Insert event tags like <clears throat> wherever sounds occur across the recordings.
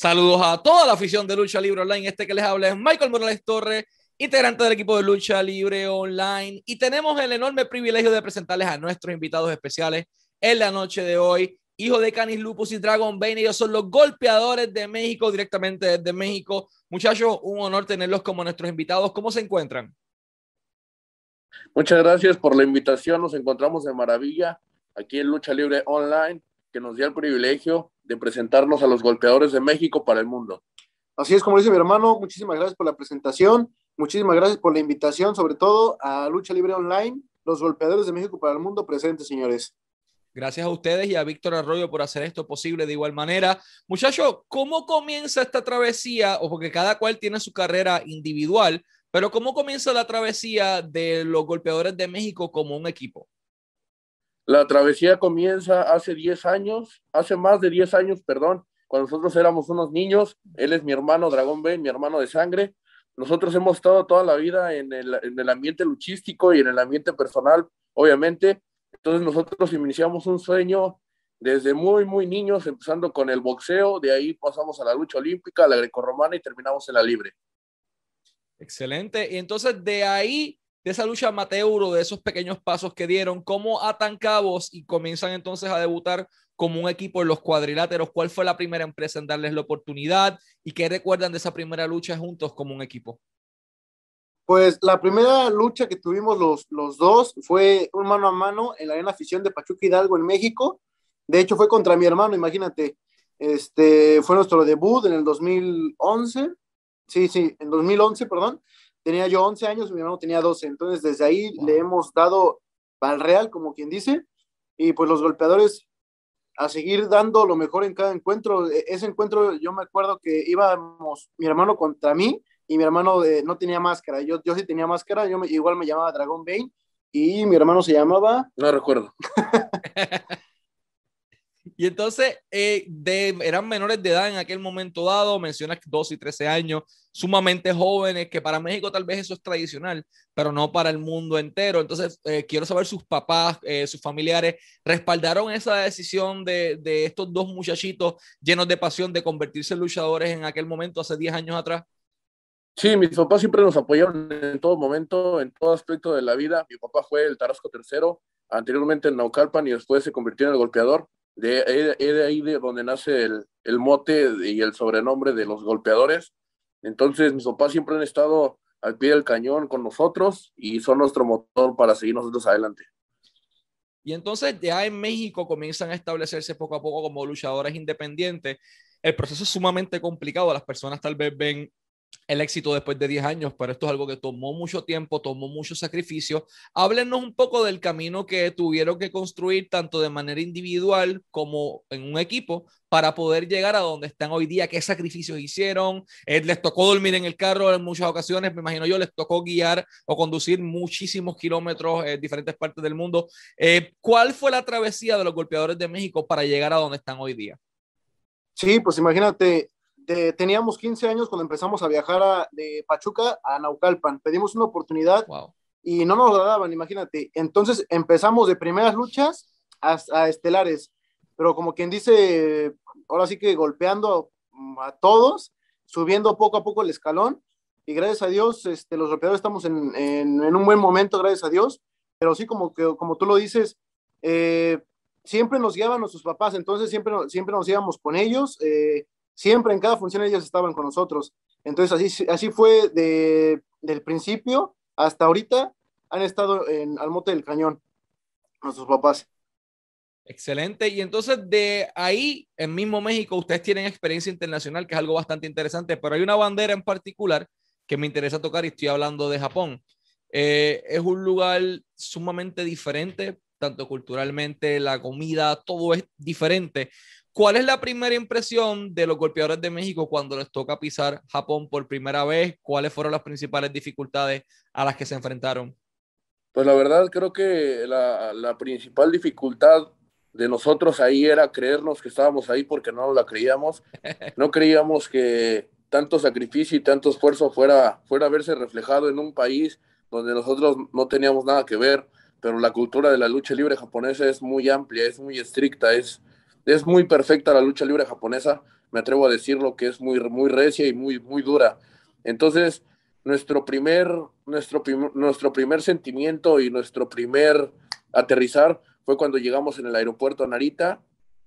Saludos a toda la afición de Lucha Libre Online. Este que les habla es Michael Morales Torres, integrante del equipo de Lucha Libre Online. Y tenemos el enorme privilegio de presentarles a nuestros invitados especiales en la noche de hoy. Hijo de Canis Lupus y Dragon Bane, ellos son los golpeadores de México, directamente desde México. Muchachos, un honor tenerlos como nuestros invitados. ¿Cómo se encuentran? Muchas gracias por la invitación. Nos encontramos de maravilla aquí en Lucha Libre Online, que nos dio el privilegio de presentarnos a los golpeadores de México para el mundo. Así es, como dice mi hermano, muchísimas gracias por la presentación, muchísimas gracias por la invitación, sobre todo a Lucha Libre Online, los golpeadores de México para el mundo presentes, señores. Gracias a ustedes y a Víctor Arroyo por hacer esto posible de igual manera. Muchachos, ¿cómo comienza esta travesía? O porque cada cual tiene su carrera individual, pero ¿cómo comienza la travesía de los golpeadores de México como un equipo? La travesía comienza hace 10 años, hace más de 10 años, perdón, cuando nosotros éramos unos niños. Él es mi hermano Dragón Ben, mi hermano de sangre. Nosotros hemos estado toda la vida en el, en el ambiente luchístico y en el ambiente personal, obviamente. Entonces nosotros iniciamos un sueño desde muy, muy niños, empezando con el boxeo, de ahí pasamos a la lucha olímpica, a la grecorromana y terminamos en la libre. Excelente. Y entonces de ahí de esa lucha amateur de esos pequeños pasos que dieron, cómo atan cabos y comienzan entonces a debutar como un equipo en los cuadriláteros. ¿Cuál fue la primera empresa en darles la oportunidad y qué recuerdan de esa primera lucha juntos como un equipo? Pues la primera lucha que tuvimos los, los dos fue un mano a mano en la arena afición de Pachuca Hidalgo en México. De hecho, fue contra mi hermano, imagínate. Este fue nuestro debut en el 2011. Sí, sí, en 2011, perdón tenía yo 11 años, mi hermano tenía 12, entonces desde ahí le hemos dado al real, como quien dice, y pues los golpeadores a seguir dando lo mejor en cada encuentro. E, ese encuentro yo me acuerdo que íbamos mi hermano contra mí y mi hermano de, no tenía máscara, yo, yo sí tenía máscara, yo igual me llamaba Dragon Bane y mi hermano se llamaba... No recuerdo. <laughs> Y entonces, eh, de, eran menores de edad en aquel momento dado, mencionas 12 y 13 años, sumamente jóvenes, que para México tal vez eso es tradicional, pero no para el mundo entero. Entonces, eh, quiero saber sus papás, eh, sus familiares, ¿respaldaron esa decisión de, de, estos dos muchachitos llenos de pasión de convertirse en luchadores en aquel momento, hace 10 años atrás? Sí, mis papás siempre nos apoyaron en todo momento, en todo aspecto de la vida. Mi papá fue el Tarasco tercero, anteriormente en Naucalpan y después se convirtió en el golpeador. De, ahí de donde nace el, el, mote y el sobrenombre de los golpeadores. Entonces, mis papás siempre han estado al pie del cañón con nosotros y son nuestro motor para seguir nosotros adelante. Y entonces ya en México comienzan a establecerse poco a poco como luchadores independientes. El proceso es sumamente complicado. Las personas tal vez ven el éxito después de 10 años, pero esto es algo que tomó mucho tiempo, tomó mucho sacrificio. Háblenos un poco del camino que tuvieron que construir tanto de manera individual como en un equipo para poder llegar a donde están hoy día, qué sacrificios hicieron. Eh, les tocó dormir en el carro en muchas ocasiones, me imagino yo, les tocó guiar o conducir muchísimos kilómetros en diferentes partes del mundo. Eh, ¿Cuál fue la travesía de los golpeadores de México para llegar a donde están hoy día? Sí, pues imagínate, teníamos 15 años cuando empezamos a viajar de Pachuca a Naucalpan. Pedimos una oportunidad y no nos la daban, imagínate. Entonces empezamos de primeras luchas a, a, estelares, pero como quien dice, ahora sí que golpeando a todos, subiendo poco a poco el escalón. Y gracias a Dios, este, los golpeadores estamos en, en, en un buen momento, gracias a Dios. Pero sí, como, que, como tú lo dices, eh, siempre nos guiaban nuestros papás, entonces siempre, siempre nos íbamos con ellos. Eh, siempre en cada función ellos estaban con nosotros. Entonces así, así fue de, del principio hasta ahorita, han estado en, al mote del cañón, nuestros papás. Excelente. Y entonces de ahí, en mismo México, ustedes tienen experiencia internacional, que es algo bastante interesante, pero hay una bandera en particular que me interesa tocar y estoy hablando de Japón. Eh, es un lugar sumamente diferente, tanto culturalmente, la comida, todo es diferente. ¿Cuál es la primera impresión de los golpeadores de México cuando les toca pisar Japón por primera vez? ¿Cuáles fueron las principales dificultades a las que se enfrentaron? Pues la verdad creo que la, la principal dificultad de nosotros ahí era creernos que estábamos ahí porque no la creíamos. <laughs> No creíamos que tanto sacrificio y tanto esfuerzo fuera, fuera a verse reflejado en un país donde nosotros no teníamos nada que ver, pero la cultura de la lucha libre japonesa es muy amplia, es muy estricta, es, es muy perfecta la lucha libre japonesa, me atrevo a decirlo, que es muy, muy recia y muy, muy dura. Entonces, nuestro primer, nuestro, nuestro primer sentimiento y nuestro primer aterrizar fue cuando llegamos en el aeropuerto a Narita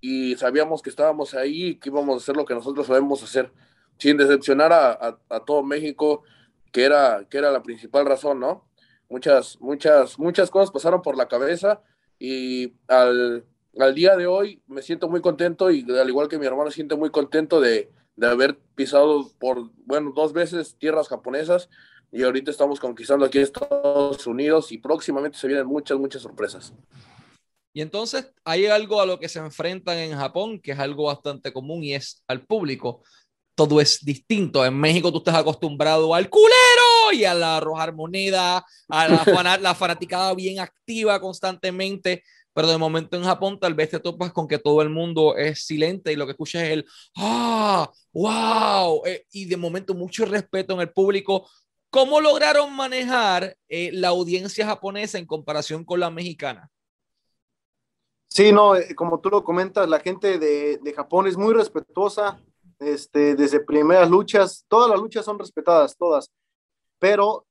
y sabíamos que estábamos ahí y que íbamos a hacer lo que nosotros sabemos hacer, sin decepcionar a, a, todo México, que era, que era la principal razón, ¿no? Muchas, muchas, muchas cosas pasaron por la cabeza y al, al día de hoy me siento muy contento y al igual que mi hermano siento muy contento de, de haber pisado por, bueno, dos veces tierras japonesas y ahorita estamos conquistando aquí Estados Unidos y próximamente se vienen muchas, muchas sorpresas. Y entonces hay algo a lo que se enfrentan en Japón, que es algo bastante común y es al público. Todo es distinto. En México tú estás acostumbrado al culero y a la arrojar moneda, a la, <laughs> la fanaticada bien activa constantemente pero de momento en Japón tal vez te topas con que todo el mundo es silente y lo que escuchas es el ¡ah! ¡wow! Eh, y de momento mucho respeto en el público. ¿Cómo lograron manejar eh, la audiencia japonesa en comparación con la mexicana? Sí, no, eh, como tú lo comentas, la gente de, de Japón es muy respetuosa, este, desde primeras luchas, todas las luchas son respetadas, todas, pero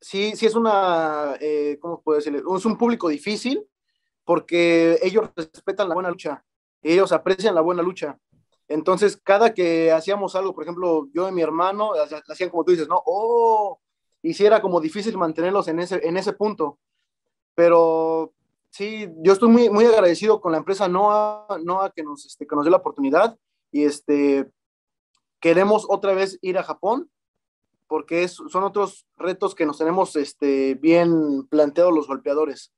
sí, sí es una, ¿cómo puedo decirle? Es un público difícil, porque ellos respetan la buena lucha, ellos aprecian la buena lucha. Entonces, cada que hacíamos algo, por ejemplo, yo y mi hermano, hacían como tú dices, ¿no? Oh, hiciera como difícil mantenerlos en ese, en ese punto. Pero sí, yo estoy muy, muy agradecido con la empresa NOA, NOA que, nos, este, que nos dio la oportunidad y este, queremos otra vez ir a Japón porque es, son otros retos que nos tenemos este, bien planteados los golpeadores.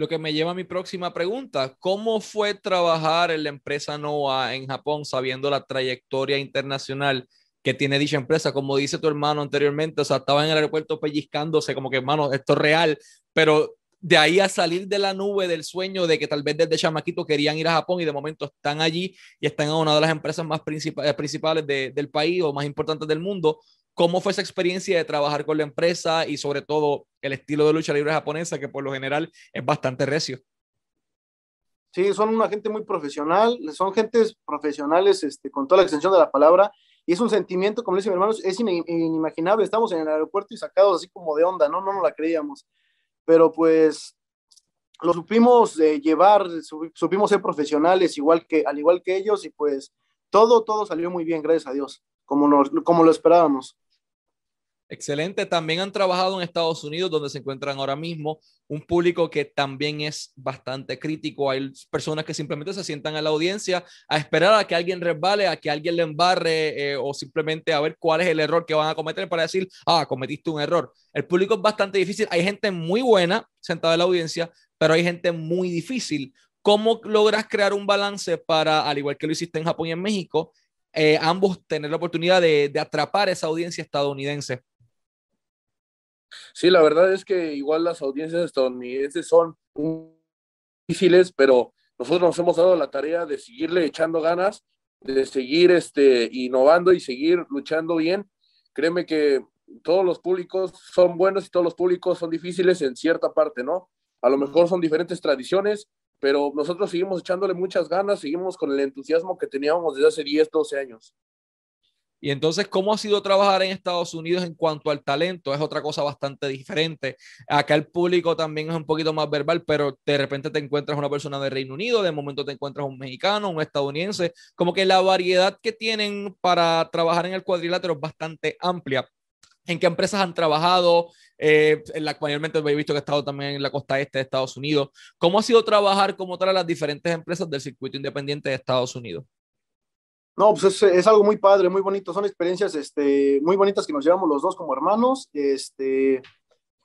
Lo que me lleva a mi próxima pregunta, ¿cómo fue trabajar en la empresa NOAA en Japón sabiendo la trayectoria internacional que tiene dicha empresa? Como dice tu hermano anteriormente, o sea, estaba en el aeropuerto pellizcándose como que, hermano, esto es real, pero de ahí a salir de la nube del sueño de que tal vez desde chamaquito querían ir a Japón y de momento están allí y están en una de las empresas más principales, principales del país o más importantes del mundo. ¿Cómo fue esa experiencia de trabajar con la empresa y sobre todo el estilo de lucha libre japonesa que por lo general es bastante recio? Sí, son una gente muy profesional, son gentes profesionales este, con toda la extensión de la palabra y es un sentimiento, como dice mi hermano, es inimaginable. Estamos en el aeropuerto y sacados así como de onda, ¿no? No nos la creíamos. Pero pues lo supimos eh, llevar, supimos ser profesionales igual que, al igual que ellos y pues todo, todo salió muy bien, gracias a Dios, como, nos, como lo esperábamos. Excelente. También han trabajado en Estados Unidos, donde se encuentran ahora mismo, un público que también es bastante crítico. Hay personas que simplemente se sientan a la audiencia a esperar a que alguien resbale, a que alguien le embarre eh, o simplemente a ver cuál es el error que van a cometer para decir, ah, cometiste un error. El público es bastante difícil. Hay gente muy buena sentada en la audiencia, pero hay gente muy difícil. ¿Cómo logras crear un balance para, al igual que lo hiciste en Japón y en México, eh, ambos tener la oportunidad de, de atrapar esa audiencia estadounidense? Sí, la verdad es que igual las audiencias estadounidenses son difíciles, pero nosotros nos hemos dado la tarea de seguirle echando ganas, de seguir este, innovando y seguir luchando bien. Créeme que todos los públicos son buenos y todos los públicos son difíciles en cierta parte, ¿no? A lo mejor son diferentes tradiciones, pero nosotros seguimos echándole muchas ganas, seguimos con el entusiasmo que teníamos desde hace 10, 12 años. Y entonces, ¿cómo ha sido trabajar en Estados Unidos en cuanto al talento? Es otra cosa bastante diferente. Acá el público también es un poquito más verbal, pero de repente te encuentras una persona de Reino Unido, de momento te encuentras un mexicano, un estadounidense. Como que la variedad que tienen para trabajar en el cuadrilátero es bastante amplia. ¿En qué empresas han trabajado? Eh, en la, mayormente he visto que he estado también en la costa este de Estados Unidos. ¿Cómo ha sido trabajar como tal las diferentes empresas del circuito independiente de Estados Unidos? No, pues es, es, algo muy padre, muy bonito. Son experiencias este, muy bonitas que nos llevamos los dos como hermanos. Este,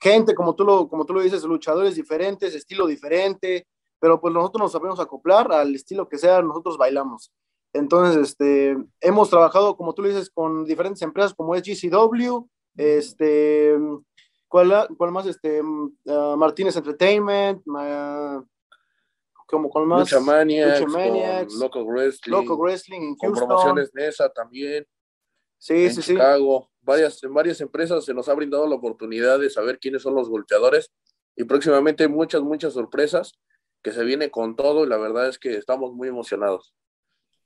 gente, como tú, lo, como tú lo dices, luchadores diferentes, estilo diferente, pero pues nosotros nos sabemos acoplar al estilo que sea, nosotros bailamos. Entonces, este, hemos trabajado, como tú lo dices, con diferentes empresas como es GCW, este, ¿cuál, cuál más? Este, uh, Martínez Entertainment, uh, como con más Lucha Maniacs, Local Wrestling, Local Wrestling en con promociones NESA también. Sí, en sí, Chicago. Varias, en varias empresas se nos ha brindado la oportunidad de saber quiénes son los golpeadores y próximamente muchas, muchas sorpresas que se viene con todo y la verdad es que estamos muy emocionados.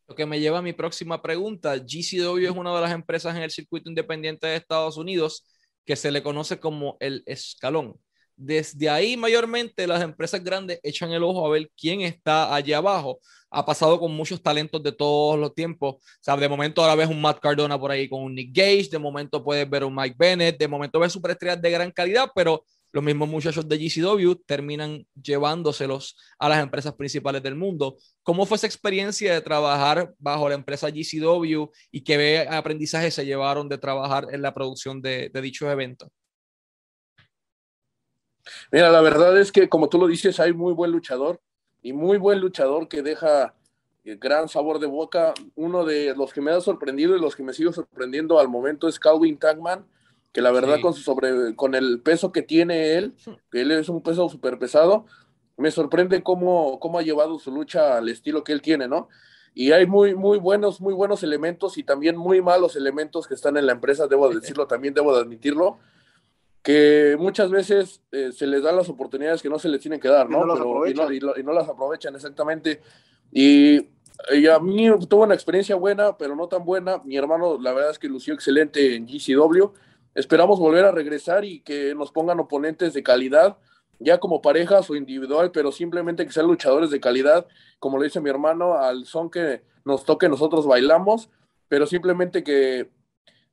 Lo que me lleva a mi próxima pregunta. GCW es una de las empresas en el circuito independiente de Estados Unidos que se le conoce como el escalón. Desde ahí, mayormente, las empresas grandes echan el ojo a ver quién está allá abajo. Ha pasado con muchos talentos de todos los tiempos. O sea, de momento ahora ves un Matt Cardona por ahí con un Nick Gage, de momento puedes ver un Mike Bennett, de momento ves superestrellas de gran calidad, pero los mismos muchachos de GCW terminan llevándoselos a las empresas principales del mundo. ¿Cómo fue esa experiencia de trabajar bajo la empresa GCW y qué aprendizaje se llevaron de trabajar en la producción de, de dichos eventos? Mira, la verdad es que como tú lo dices, hay muy buen luchador y muy buen luchador que deja eh, gran sabor de boca. Uno de los que me ha sorprendido y los que me sigue sorprendiendo al momento es Calvin Tagman que la verdad con, su sobre, con el peso que tiene él, que él es un peso súper pesado, me sorprende cómo, cómo ha llevado su lucha al estilo que él tiene, ¿no? Y hay muy, muy buenos, muy buenos elementos y también muy malos elementos que están en la empresa, debo decirlo, también debo de admitirlo, que muchas veces eh, se les dan las oportunidades que no se les tienen que dar, ¿no? y, no, y, no las aprovechan exactamente. Y, y, a mí tuvo una experiencia buena, pero no tan buena. Mi hermano, la verdad es que lució excelente en GCW Esperamos volver a regresar y que nos pongan oponentes de calidad, ya como parejas o individual, pero simplemente que sean luchadores de calidad, como lo dice mi hermano, al son que nos toque nosotros bailamos, pero simplemente que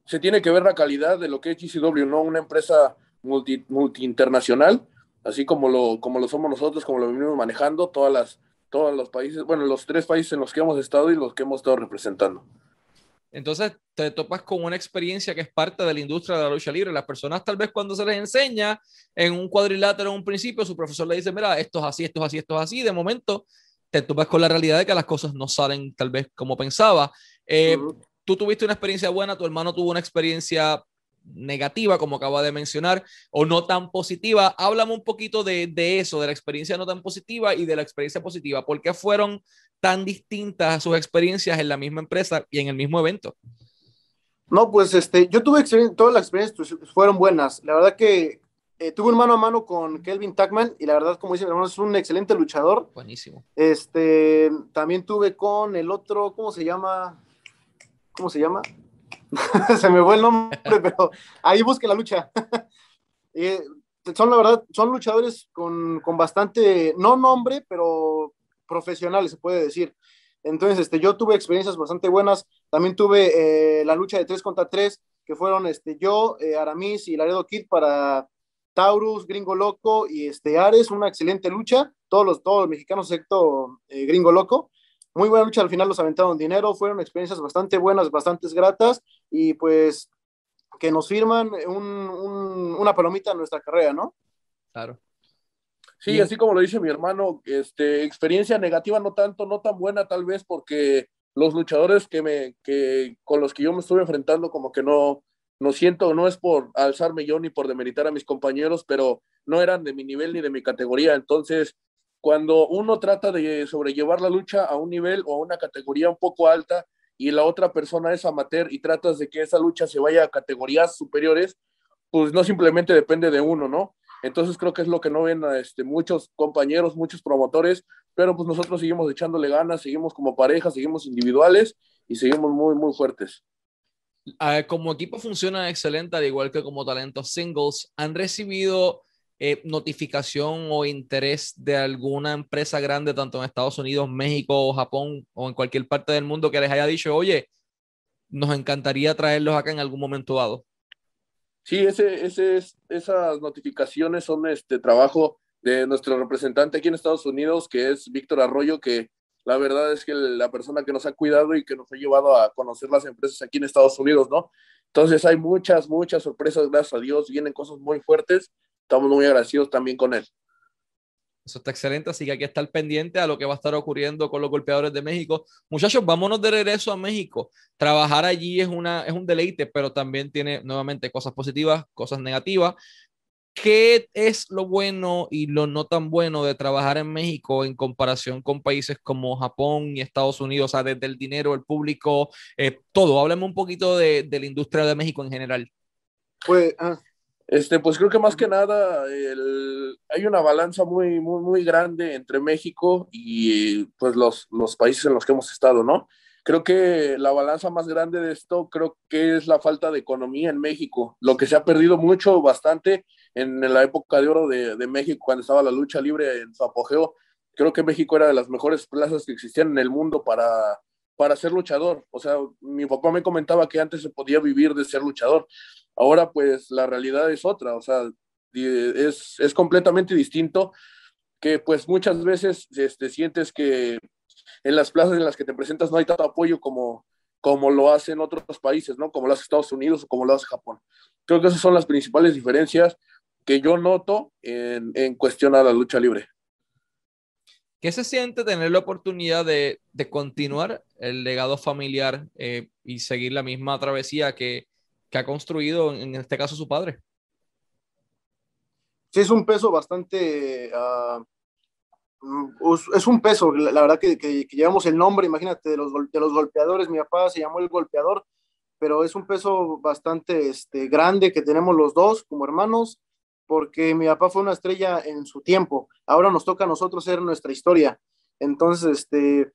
se tiene que ver la calidad de lo que es GCW, no una empresa multi, multi internacional, así como lo, como lo somos nosotros, como lo venimos manejando, todas las, todos los países, bueno, los tres países en los que hemos estado y los que hemos estado representando. Entonces te topas con una experiencia que es parte de la industria de la lucha libre. Las personas tal vez cuando se les enseña en un cuadrilátero en un principio, su profesor le dice, mira, esto es así, esto es así, esto es así. De momento te topas con la realidad de que las cosas no salen tal vez como pensaba. Eh, tú tuviste una experiencia buena, tu hermano tuvo una experiencia negativa, como acaba de mencionar, o no tan positiva. Háblame un poquito de, de, eso, de la experiencia no tan positiva y de la experiencia positiva. ¿Por qué fueron tan distintas sus experiencias en la misma empresa y en el mismo evento? No, pues este, yo tuve todas las experiencias pues, fueron buenas. La verdad que eh, tuve un mano a mano con Kelvin Tuckman y la verdad, como dice mi hermano, es un excelente luchador. Buenísimo. Este, también tuve con el otro, ¿cómo se llama? ¿Cómo se llama? <laughs> se me fue el nombre, pero ahí busque la lucha. <laughs> Eh, son, la verdad, son luchadores con, con, bastante, no nombre, pero profesionales, se puede decir. Entonces, este, yo tuve experiencias bastante buenas. También tuve eh, la lucha de 3 contra 3, que fueron este, yo, eh, Aramis y Laredo Kid para Taurus, Gringo Loco y este, Ares, una excelente lucha. Todos los, todos mexicanos, excepto Gringo Loco muy buena lucha, al final los aventaron dinero, fueron experiencias bastante buenas, bastante gratas y pues que nos firman una palomita en nuestra carrera, ¿no? Claro. Sí, así como lo dice mi hermano, este, experiencia negativa no tanto, no tan buena tal vez porque los luchadores que me, que, con los que yo me estuve enfrentando como que no, no siento, no es por alzarme yo ni por demeritar a mis compañeros, pero no eran de mi nivel ni de mi categoría, entonces cuando uno trata de sobrellevar la lucha a un nivel o a una categoría un poco alta y la otra persona es amateur y tratas de que esa lucha se vaya a categorías superiores, pues no simplemente depende de uno, ¿no? Entonces creo que es lo que no ven a este, muchos compañeros, muchos promotores, pero pues nosotros seguimos echándole ganas, seguimos como pareja, seguimos individuales y seguimos muy, muy fuertes. Ah, como equipo funciona excelente, al igual que como talentos singles. ¿Han recibido eh, notificación o interés de alguna empresa grande, tanto en Estados Unidos, México, Japón o en cualquier parte del mundo que les haya dicho, oye, nos encantaría traerlos acá en algún momento dado? Sí, ese, ese es, esas notificaciones son este trabajo de nuestro representante aquí en Estados Unidos, que es Víctor Arroyo, que la verdad es que la persona que nos ha cuidado y que nos ha llevado a conocer las empresas aquí en Estados Unidos, ¿no? Entonces hay muchas, muchas sorpresas, gracias a Dios, vienen cosas muy fuertes estamos muy agradecidos también con él. Eso está excelente, así que hay que estar pendiente a lo que va a estar ocurriendo con los golpeadores de México. Muchachos, vámonos de regreso a México. Trabajar allí es, una, es un deleite, pero también tiene nuevamente cosas positivas, cosas negativas. ¿Qué es lo bueno y lo no tan bueno de trabajar en México en comparación con países como Japón y Estados Unidos? O sea, desde el dinero, el público, eh, todo. Háblame un poquito de, de, la industria de México en general. Pues, ah, este, pues creo que más que nada hay una balanza muy, muy, muy grande entre México y pues los, los países en los que hemos estado, ¿no? creo que la balanza más grande de esto creo que es la falta de economía en México, lo que se ha perdido mucho, bastante en, la época de oro de, de, México, cuando estaba la lucha libre en su apogeo. Creo que México era de las mejores plazas que existían en el mundo para, para ser luchador. O sea, mi papá me comentaba que antes se podía vivir de ser luchador. Ahora pues la realidad es otra, o sea, es, es completamente distinto que pues muchas veces este, sientes que en las plazas en las que te presentas no hay tanto apoyo como, como lo hacen otros países, ¿no? Como lo hace Estados Unidos o como lo hace Japón. Creo que esas son las principales diferencias que yo noto en, en cuestión a la lucha libre. ¿Qué se siente tener la oportunidad de, de continuar el legado familiar eh, y seguir la misma travesía que, que, ha construido, en este caso, su padre? Sí, es un peso bastante... Uh, es un peso, la, verdad que, que, llevamos el nombre, imagínate, de los, de los golpeadores, mi papá se llamó el golpeador, pero es un peso bastante este, grande que tenemos los dos como hermanos porque mi papá fue una estrella en su tiempo, ahora nos toca a nosotros ser nuestra historia. Entonces, este,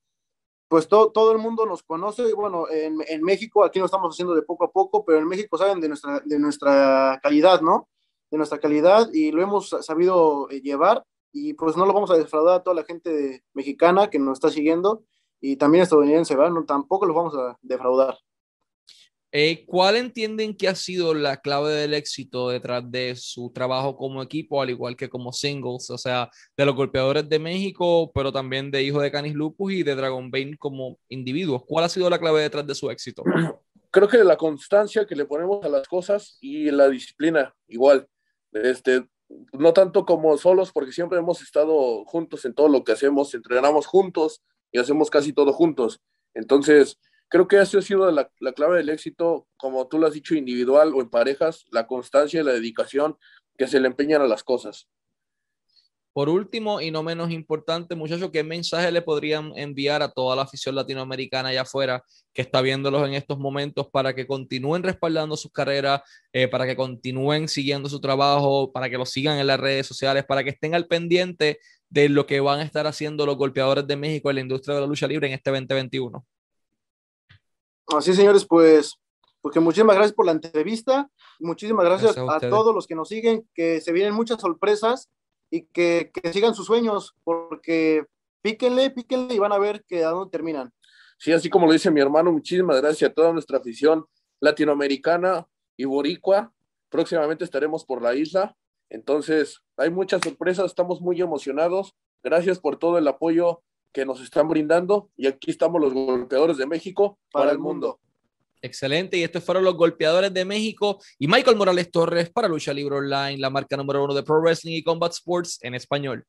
pues todo, todo el mundo nos conoce, y bueno, en, en, México, aquí lo estamos haciendo de poco a poco, pero en México saben de nuestra, de nuestra calidad, ¿no? De nuestra calidad y lo hemos sabido eh, llevar y pues no lo vamos a defraudar a toda la gente mexicana que nos está siguiendo y también estadounidense, ¿verdad? No, tampoco los vamos a defraudar. Eh, ¿Cuál entienden que ha sido la clave del éxito detrás de su trabajo como equipo, al igual que como singles? O sea, de los golpeadores de México, pero también de Hijo de Canis Lupus y de Dragon Bane como individuos. ¿Cuál ha sido la clave detrás de su éxito? <clears throat> Creo que la constancia que le ponemos a las cosas y la disciplina, igual. Este, no tanto como solos, porque siempre hemos estado juntos en todo lo que hacemos, entrenamos juntos y hacemos casi todo juntos. Entonces, creo que eso ha sido la, la, clave del éxito, como tú lo has dicho, individual o en parejas, la constancia y la dedicación que se le empeñan a las cosas. Por último, y no menos importante, muchachos, ¿qué mensaje le podrían enviar a toda la afición latinoamericana allá afuera que está viéndolos en estos momentos para que continúen respaldando sus carreras, eh, para que continúen siguiendo su trabajo, para que lo sigan en las redes sociales, para que estén al pendiente de lo que van a estar haciendo los golpeadores de México en la industria de la lucha libre en este 2021? Así, señores, pues, porque muchísimas gracias por la entrevista. Muchísimas gracias, a, todos los que nos siguen, que se vienen muchas sorpresas y que, que, sigan sus sueños, porque píquenle, píquenle y van a ver que a dónde terminan. Sí, así como lo dice mi hermano, muchísimas gracias a toda nuestra afición latinoamericana y boricua. Próximamente estaremos por la isla. Entonces, hay muchas sorpresas, estamos muy emocionados. Gracias por todo el apoyo que nos están brindando y aquí estamos los golpeadores de México para, el mundo. Excelente, y estos fueron los golpeadores de México y Michael Morales Torres para Lucha Libre Online, la marca número uno de Pro Wrestling y Combat Sports en español.